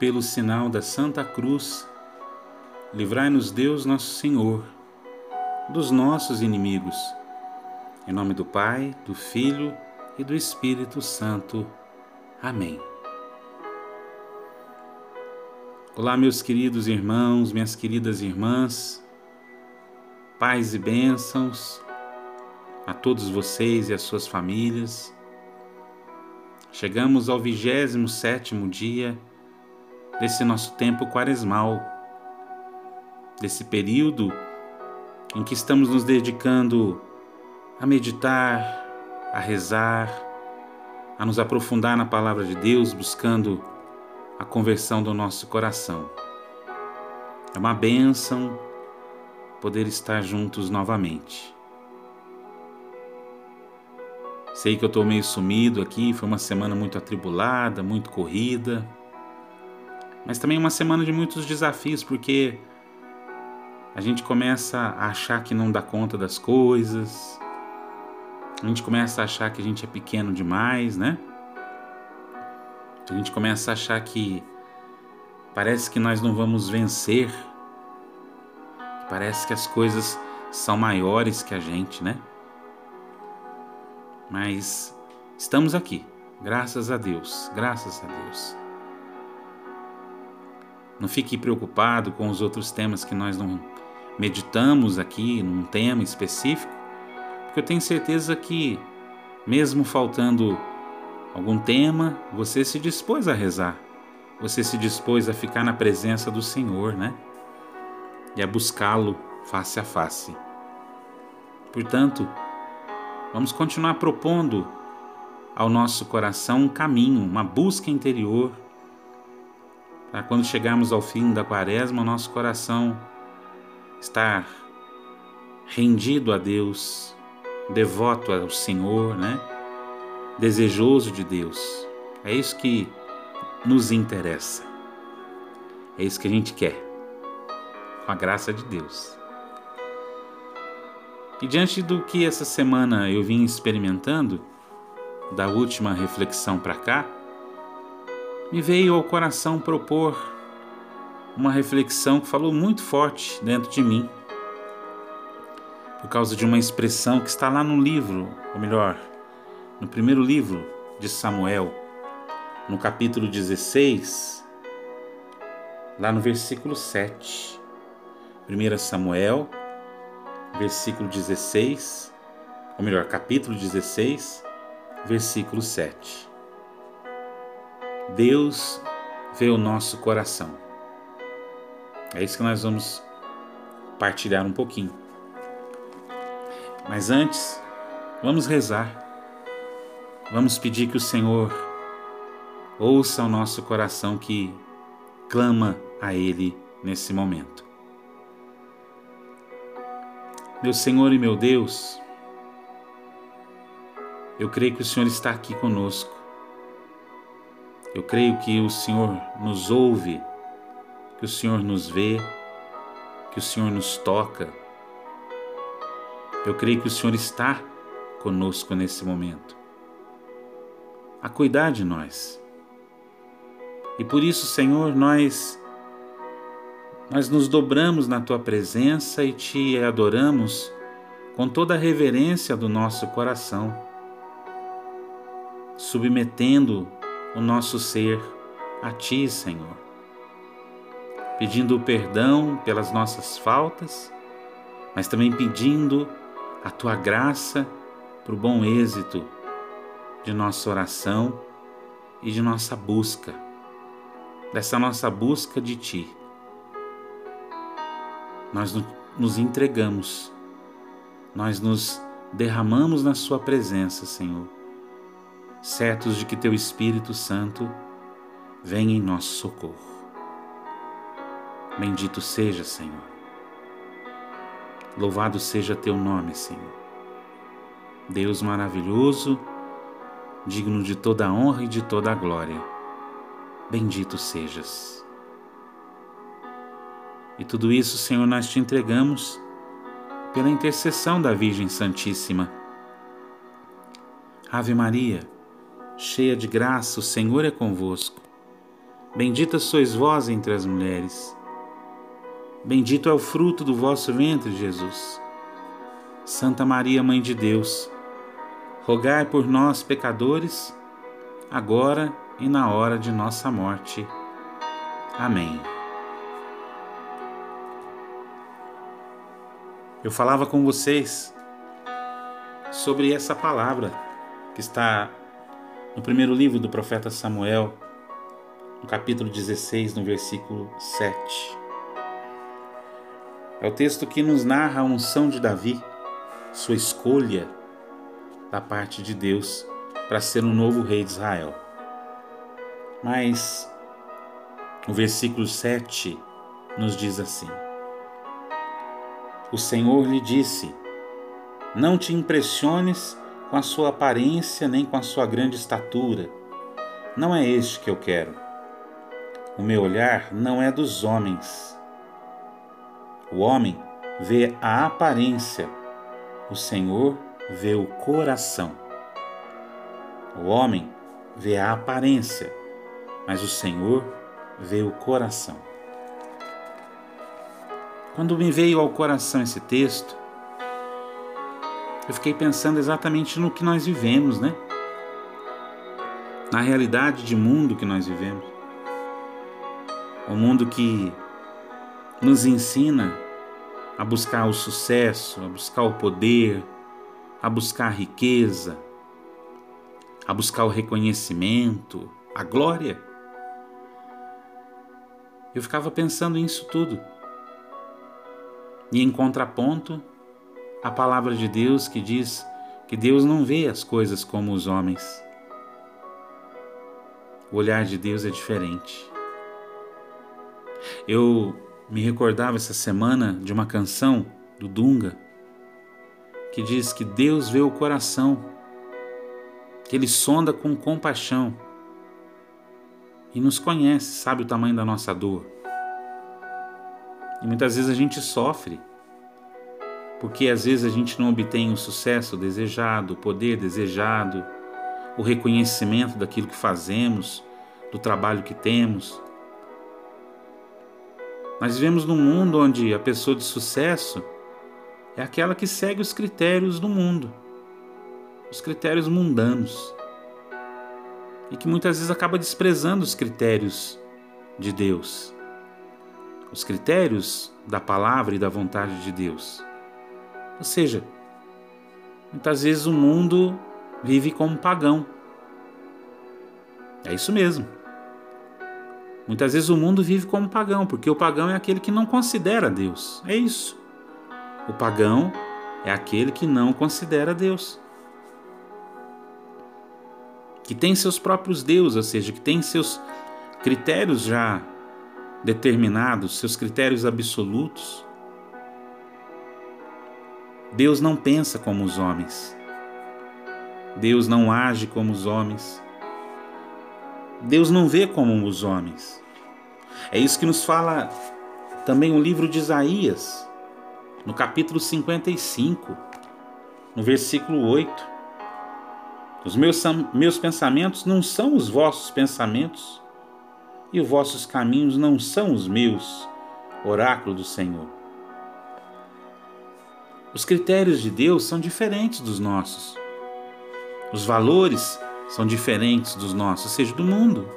Pelo sinal da Santa Cruz, livrai-nos Deus Nosso Senhor dos nossos inimigos. Em nome do Pai, do Filho e do Espírito Santo. Amém. Olá, meus queridos irmãos, minhas queridas irmãs, paz e bênçãos a todos vocês e as suas famílias. Chegamos ao 27 sétimo dia desse nosso tempo quaresmal, desse período em que estamos nos dedicando a meditar, a rezar, a nos aprofundar na palavra de Deus, buscando a conversão do nosso coração. É uma bênção poder estar juntos novamente. Sei que eu estou meio sumido aqui, foi uma semana muito atribulada, muito corrida mas também uma semana de muitos desafios, porque a gente começa a achar que não dá conta das coisas, a gente começa a achar que a gente é pequeno demais, né? A gente começa a achar que parece que nós não vamos vencer, parece que as coisas são maiores que a gente, né? Mas estamos aqui, graças a Deus, graças a Deus. Não fique preocupado com os outros temas que nós não meditamos aqui, num tema específico, porque eu tenho certeza que, mesmo faltando algum tema, você se dispôs a rezar, você se dispôs a ficar na presença do Senhor, né? E a buscá-lo face a face. Portanto, vamos continuar propondo ao nosso coração um caminho, uma busca interior para quando chegarmos ao fim da quaresma, nosso coração estar rendido a Deus, devoto ao Senhor, né? Desejoso de Deus. É isso que nos interessa. É isso que a gente quer. Com a graça de Deus. E diante do que essa semana eu vim experimentando, da última reflexão para cá, me veio ao coração propor uma reflexão que falou muito forte dentro de mim, por causa de uma expressão que está lá no livro, ou melhor, no primeiro livro de Samuel, no capítulo 16, lá no versículo 7. 1 Samuel, versículo 16, ou melhor, capítulo 16, versículo 7. Deus vê o nosso coração. É isso que nós vamos partilhar um pouquinho. Mas antes, vamos rezar. Vamos pedir que o Senhor ouça o nosso coração que clama a Ele nesse momento. Meu Senhor e meu Deus, eu creio que o Senhor está aqui conosco eu creio que o Senhor nos ouve, que o Senhor nos vê, que o Senhor nos toca. Eu creio que o Senhor está conosco nesse momento, a cuidar de nós. E por isso, Senhor, nós nós nos dobramos na tua presença e te adoramos com toda a reverência do nosso coração, submetendo o nosso ser a Ti, Senhor, pedindo perdão pelas nossas faltas, mas também pedindo a Tua graça para o bom êxito de nossa oração e de nossa busca, dessa nossa busca de Ti. Nós nos entregamos, nós nos derramamos na Sua presença, Senhor certos de que Teu Espírito Santo vem em nosso socorro. Bendito seja, Senhor. Louvado seja Teu nome, Senhor. Deus maravilhoso, digno de toda a honra e de toda a glória. Bendito sejas. E tudo isso, Senhor, nós te entregamos pela intercessão da Virgem Santíssima. Ave Maria, cheia de graça, o Senhor é convosco. Bendita sois vós entre as mulheres. Bendito é o fruto do vosso ventre, Jesus. Santa Maria, Mãe de Deus, rogai por nós, pecadores, agora e na hora de nossa morte. Amém. Eu falava com vocês sobre essa palavra que está no primeiro livro do profeta Samuel, no capítulo 16, no versículo 7. É o texto que nos narra a unção de Davi, sua escolha da parte de Deus para ser um novo rei de Israel. Mas o versículo 7 nos diz assim: O Senhor lhe disse: Não te impressiones com a sua aparência nem com a sua grande estatura. Não é este que eu quero. O meu olhar não é dos homens. O homem vê a aparência, o Senhor vê o coração. O homem vê a aparência, mas o Senhor vê o coração. Quando me veio ao coração esse texto, eu fiquei pensando exatamente no que nós vivemos, né? Na realidade de mundo que nós vivemos. O mundo que nos ensina a buscar o sucesso, a buscar o poder, a buscar a riqueza, a buscar o reconhecimento, a glória. Eu ficava pensando nisso tudo. E em contraponto, a palavra de Deus que diz que Deus não vê as coisas como os homens. O olhar de Deus é diferente. Eu me recordava essa semana de uma canção do Dunga que diz que Deus vê o coração, que Ele sonda com compaixão e nos conhece, sabe o tamanho da nossa dor. E muitas vezes a gente sofre, porque às vezes a gente não obtém o sucesso desejado, o poder desejado, o reconhecimento daquilo que fazemos, do trabalho que temos. Nós vivemos num mundo onde a pessoa de sucesso é aquela que segue os critérios do mundo, os critérios mundanos, e que muitas vezes acaba desprezando os critérios de Deus, os critérios da palavra e da vontade de Deus. Ou seja, muitas vezes o mundo vive como pagão. É isso mesmo. Muitas vezes o mundo vive como pagão, porque o pagão é aquele que não considera Deus. É isso. O pagão é aquele que não considera Deus. Que tem seus próprios deuses, ou seja, que tem seus critérios já determinados, seus critérios absolutos. Deus não pensa como os homens. Deus não age como os homens. Deus não vê como os homens. É isso que nos fala também o livro de Isaías, no capítulo 55, no versículo 8. Os meus, meus pensamentos não são os vossos pensamentos, e os vossos caminhos não são os meus, oráculo do Senhor. Os critérios de Deus são diferentes dos nossos. Os valores são diferentes dos nossos, ou seja, do mundo.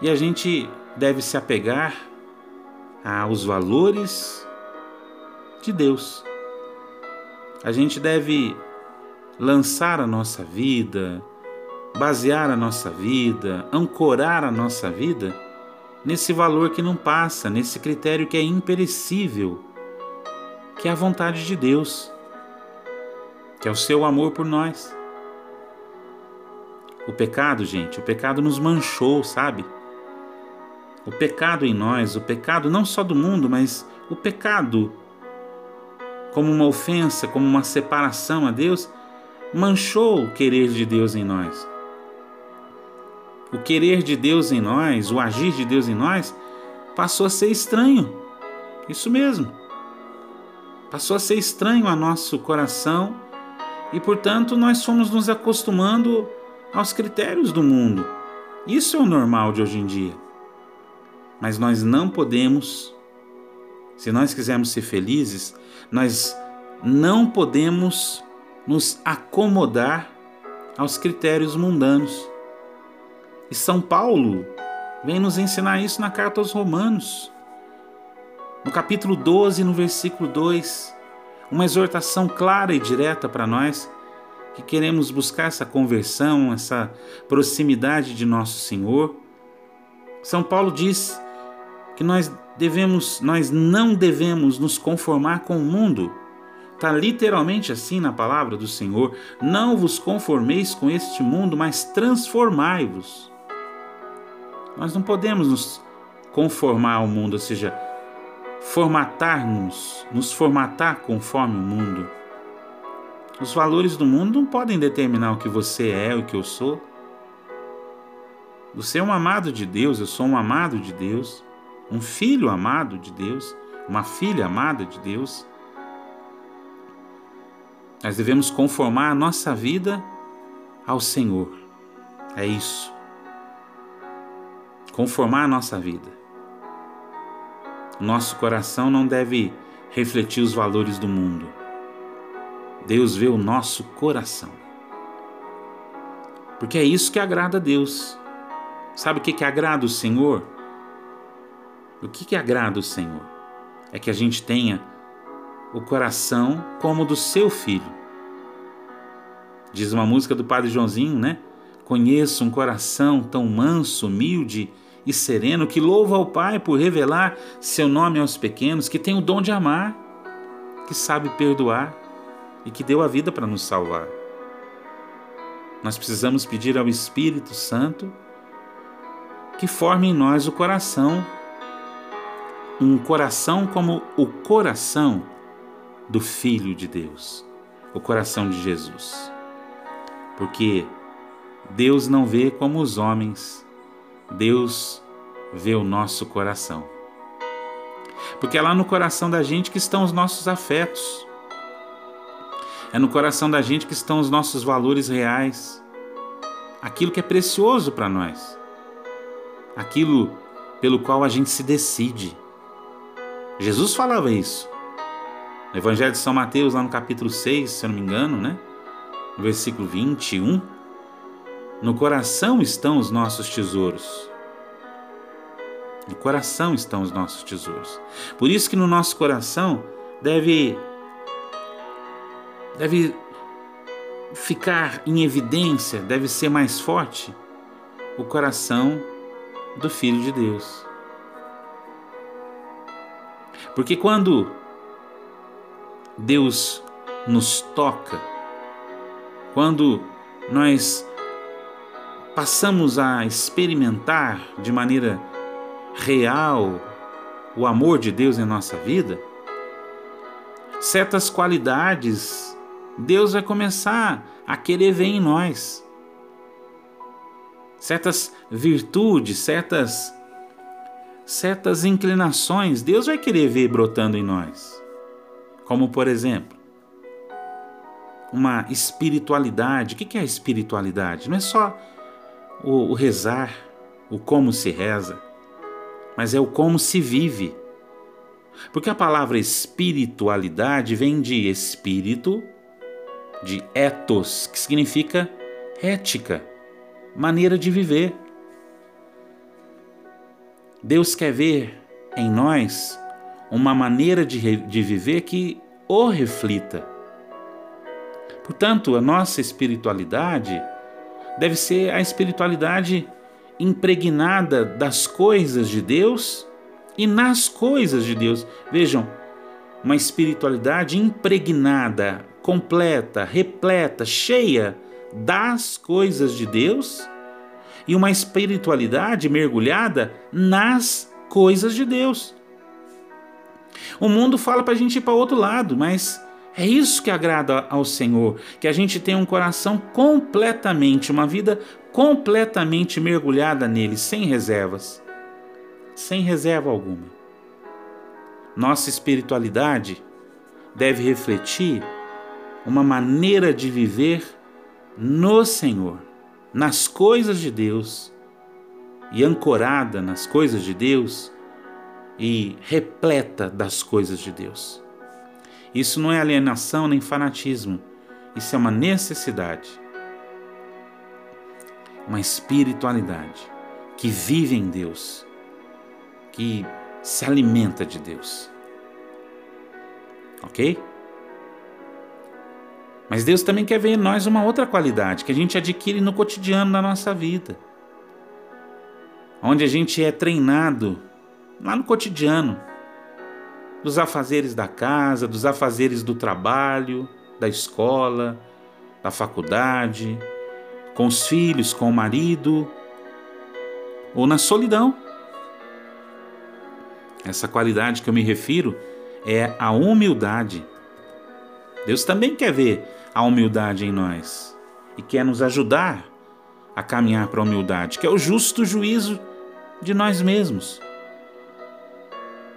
E a gente deve se apegar aos valores de Deus. A gente deve lançar a nossa vida, basear a nossa vida, ancorar a nossa vida nesse valor que não passa, nesse critério que é imperecível, que é a vontade de Deus, que é o seu amor por nós. O pecado, gente, o pecado nos manchou, sabe? O pecado em nós, o pecado não só do mundo, mas o pecado como uma ofensa, como uma separação a Deus, manchou o querer de Deus em nós. O querer de Deus em nós, o agir de Deus em nós, passou a ser estranho. Isso mesmo. Passou a ser estranho a nosso coração e, portanto, nós fomos nos acostumando aos critérios do mundo. Isso é o normal de hoje em dia. Mas nós não podemos, se nós quisermos ser felizes, nós não podemos nos acomodar aos critérios mundanos. E São Paulo vem nos ensinar isso na carta aos Romanos. No capítulo 12, no versículo 2, uma exortação clara e direta para nós que queremos buscar essa conversão, essa proximidade de nosso Senhor. São Paulo diz que nós devemos, nós não devemos nos conformar com o mundo. Está literalmente assim na palavra do Senhor: Não vos conformeis com este mundo, mas transformai-vos. Nós não podemos nos conformar ao mundo, ou seja, formatar-nos, nos formatar conforme o mundo. Os valores do mundo não podem determinar o que você é, o que eu sou. Você é um amado de Deus, eu sou um amado de Deus, um filho amado de Deus, uma filha amada de Deus. Nós devemos conformar a nossa vida ao Senhor. É isso conformar a nossa vida. Nosso coração não deve refletir os valores do mundo. Deus vê o nosso coração. Porque é isso que agrada a Deus. Sabe o que, que agrada o Senhor? O que, que agrada o Senhor? É que a gente tenha o coração como o do seu filho. Diz uma música do Padre Joãozinho, né? Conheço um coração tão manso, humilde e sereno que louva ao Pai por revelar seu nome aos pequenos, que tem o dom de amar, que sabe perdoar e que deu a vida para nos salvar. Nós precisamos pedir ao Espírito Santo que forme em nós o coração, um coração como o coração do Filho de Deus, o coração de Jesus. Porque Deus não vê como os homens Deus vê o nosso coração. Porque é lá no coração da gente que estão os nossos afetos. É no coração da gente que estão os nossos valores reais. Aquilo que é precioso para nós. Aquilo pelo qual a gente se decide. Jesus falava isso. No Evangelho de São Mateus, lá no capítulo 6, se eu não me engano, né? No versículo 21 no coração estão os nossos tesouros. No coração estão os nossos tesouros. Por isso que no nosso coração deve deve ficar em evidência, deve ser mais forte o coração do filho de Deus. Porque quando Deus nos toca, quando nós passamos a experimentar de maneira real o amor de Deus em nossa vida, certas qualidades Deus vai começar a querer ver em nós. Certas virtudes, certas certas inclinações, Deus vai querer ver brotando em nós. Como por exemplo, uma espiritualidade. O que é a espiritualidade? Não é só o, o rezar, o como se reza, mas é o como se vive. Porque a palavra espiritualidade vem de espírito, de ethos, que significa ética, maneira de viver. Deus quer ver em nós uma maneira de, de viver que o reflita. Portanto, a nossa espiritualidade deve ser a espiritualidade impregnada das coisas de Deus e nas coisas de Deus. Vejam, uma espiritualidade impregnada, completa, repleta, cheia das coisas de Deus e uma espiritualidade mergulhada nas coisas de Deus. O mundo fala para a gente ir para outro lado, mas é isso que agrada ao Senhor, que a gente tenha um coração completamente, uma vida completamente mergulhada nele, sem reservas. Sem reserva alguma. Nossa espiritualidade deve refletir uma maneira de viver no Senhor, nas coisas de Deus e ancorada nas coisas de Deus e repleta das coisas de Deus. Isso não é alienação nem fanatismo, isso é uma necessidade. Uma espiritualidade que vive em Deus, que se alimenta de Deus. Ok? Mas Deus também quer ver em nós uma outra qualidade que a gente adquire no cotidiano da nossa vida. Onde a gente é treinado lá no cotidiano, dos afazeres da casa, dos afazeres do trabalho, da escola, da faculdade, com os filhos, com o marido, ou na solidão. Essa qualidade que eu me refiro é a humildade. Deus também quer ver a humildade em nós e quer nos ajudar a caminhar para a humildade, que é o justo juízo de nós mesmos.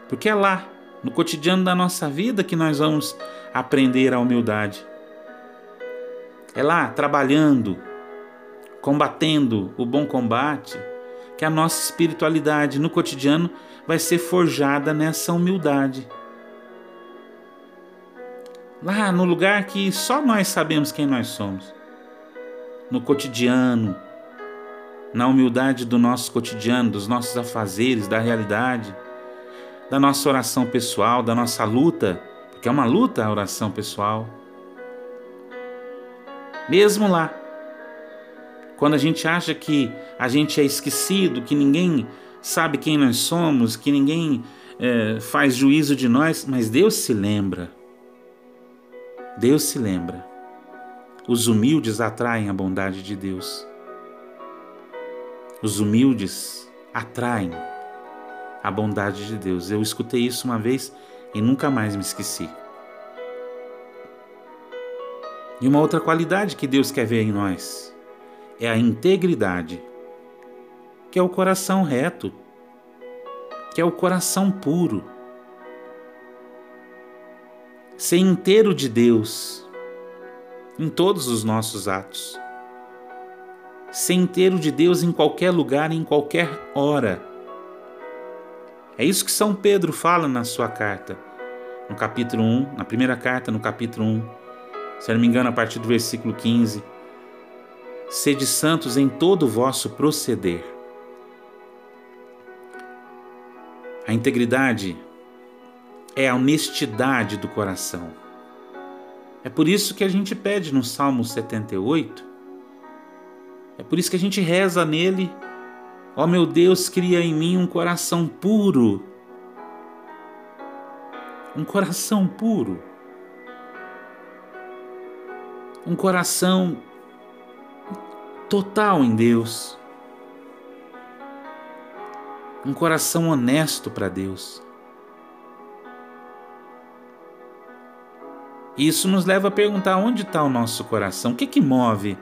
Porque é lá, no cotidiano da nossa vida, que nós vamos aprender a humildade. É lá, trabalhando, combatendo o bom combate, que a nossa espiritualidade no cotidiano vai ser forjada nessa humildade. Lá no lugar que só nós sabemos quem nós somos. No cotidiano, na humildade do nosso cotidiano, dos nossos afazeres, da realidade da nossa oração pessoal, da nossa luta, porque é uma luta a oração pessoal. Mesmo lá, quando a gente acha que a gente é esquecido, que ninguém sabe quem nós somos, que ninguém é, faz juízo de nós, mas Deus se lembra. Deus se lembra. Os humildes atraem a bondade de Deus. Os humildes atraem a bondade de Deus. Eu escutei isso uma vez e nunca mais me esqueci. E uma outra qualidade que Deus quer ver em nós é a integridade, que é o coração reto, que é o coração puro. Ser inteiro de Deus em todos os nossos atos. Ser inteiro de Deus em qualquer lugar, em qualquer hora é isso que São Pedro fala na sua carta, no capítulo 1, na primeira carta, no capítulo 1, se não me engano, a partir do versículo 15. Sede santos em todo o vosso proceder. A integridade é a honestidade do coração. É por isso que a gente pede no Salmo 78, é por isso que a gente reza nele Ó meu Deus, cria em mim um coração puro. Um coração puro. Um coração total em Deus. Um coração honesto para Deus. Isso nos leva a perguntar onde está o nosso coração, o que, que move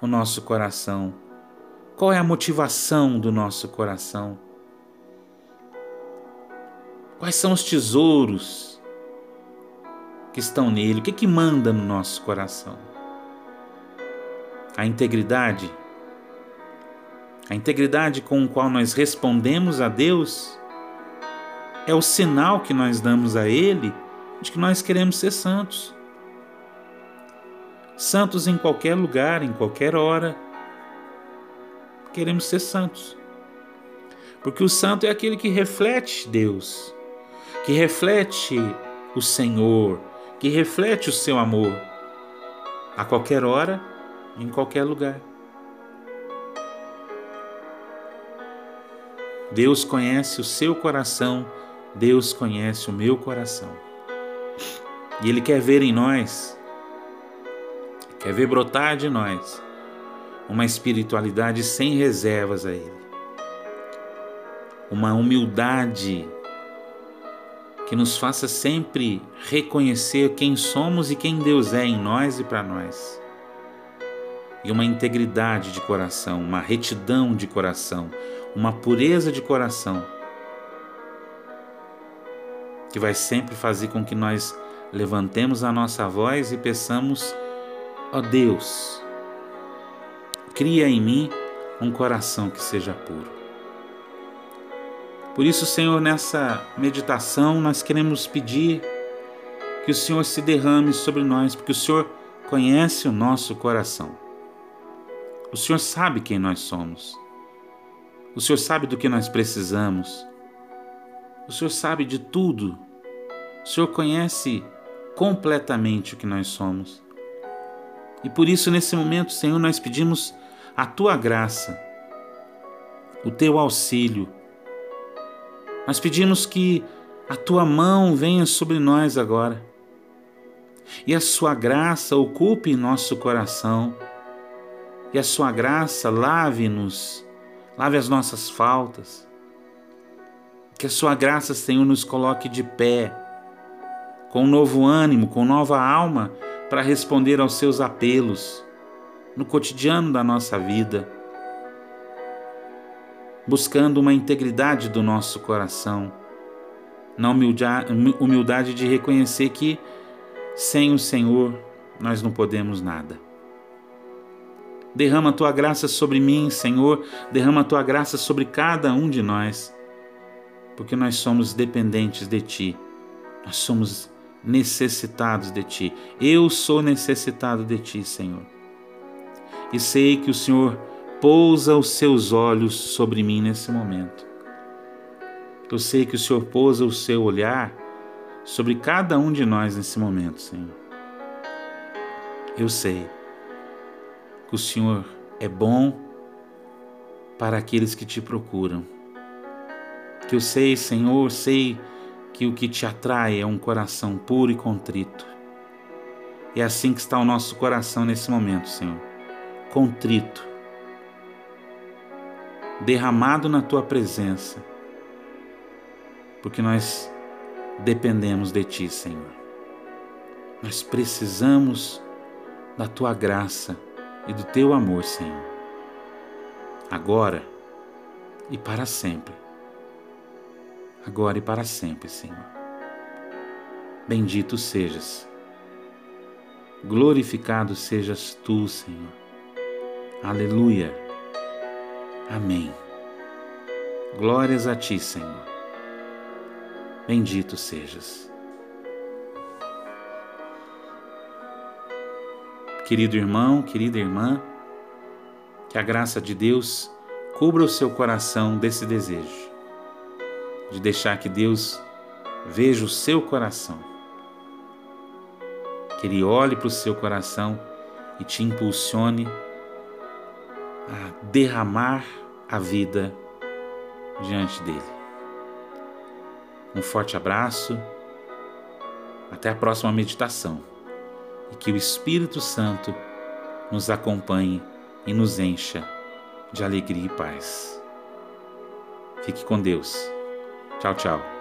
o nosso coração. Qual é a motivação do nosso coração? Quais são os tesouros que estão nele? O que, que manda no nosso coração? A integridade? A integridade com o qual nós respondemos a Deus é o sinal que nós damos a Ele de que nós queremos ser santos. Santos em qualquer lugar, em qualquer hora queremos ser santos. Porque o santo é aquele que reflete Deus, que reflete o Senhor, que reflete o seu amor a qualquer hora, em qualquer lugar. Deus conhece o seu coração, Deus conhece o meu coração. E Ele quer ver em nós, quer ver brotar de nós uma espiritualidade sem reservas a Ele, uma humildade que nos faça sempre reconhecer quem somos e quem Deus é em nós e para nós. E uma integridade de coração, uma retidão de coração, uma pureza de coração, que vai sempre fazer com que nós levantemos a nossa voz e peçamos, ó Deus, cria em mim um coração que seja puro. Por isso, Senhor, nessa meditação nós queremos pedir que o Senhor se derrame sobre nós, porque o Senhor conhece o nosso coração. O Senhor sabe quem nós somos. O Senhor sabe do que nós precisamos. O Senhor sabe de tudo. O Senhor conhece completamente o que nós somos. E por isso, nesse momento, Senhor, nós pedimos a tua graça, o teu auxílio. Nós pedimos que a tua mão venha sobre nós agora e a sua graça ocupe nosso coração e a sua graça lave-nos, lave as nossas faltas. Que a sua graça, Senhor, nos coloque de pé, com novo ânimo, com nova alma, para responder aos seus apelos no cotidiano da nossa vida, buscando uma integridade do nosso coração, na humildade de reconhecer que sem o Senhor nós não podemos nada. Derrama a tua graça sobre mim, Senhor, derrama a tua graça sobre cada um de nós, porque nós somos dependentes de ti, nós somos necessitados de ti. Eu sou necessitado de ti, Senhor. E sei que o Senhor pousa os seus olhos sobre mim nesse momento. Eu sei que o Senhor pousa o seu olhar sobre cada um de nós nesse momento, Senhor. Eu sei que o Senhor é bom para aqueles que te procuram. Que eu sei, Senhor, sei que o que te atrai é um coração puro e contrito. É assim que está o nosso coração nesse momento, Senhor. Contrito, derramado na tua presença, porque nós dependemos de ti, Senhor. Nós precisamos da tua graça e do teu amor, Senhor, agora e para sempre. Agora e para sempre, Senhor. Bendito sejas, glorificado sejas tu, Senhor. Aleluia. Amém. Glórias a ti, Senhor. Bendito sejas. Querido irmão, querida irmã, que a graça de Deus cubra o seu coração desse desejo, de deixar que Deus veja o seu coração, que Ele olhe para o seu coração e te impulsione a derramar a vida diante dele. Um forte abraço, até a próxima meditação e que o Espírito Santo nos acompanhe e nos encha de alegria e paz. Fique com Deus. Tchau, tchau.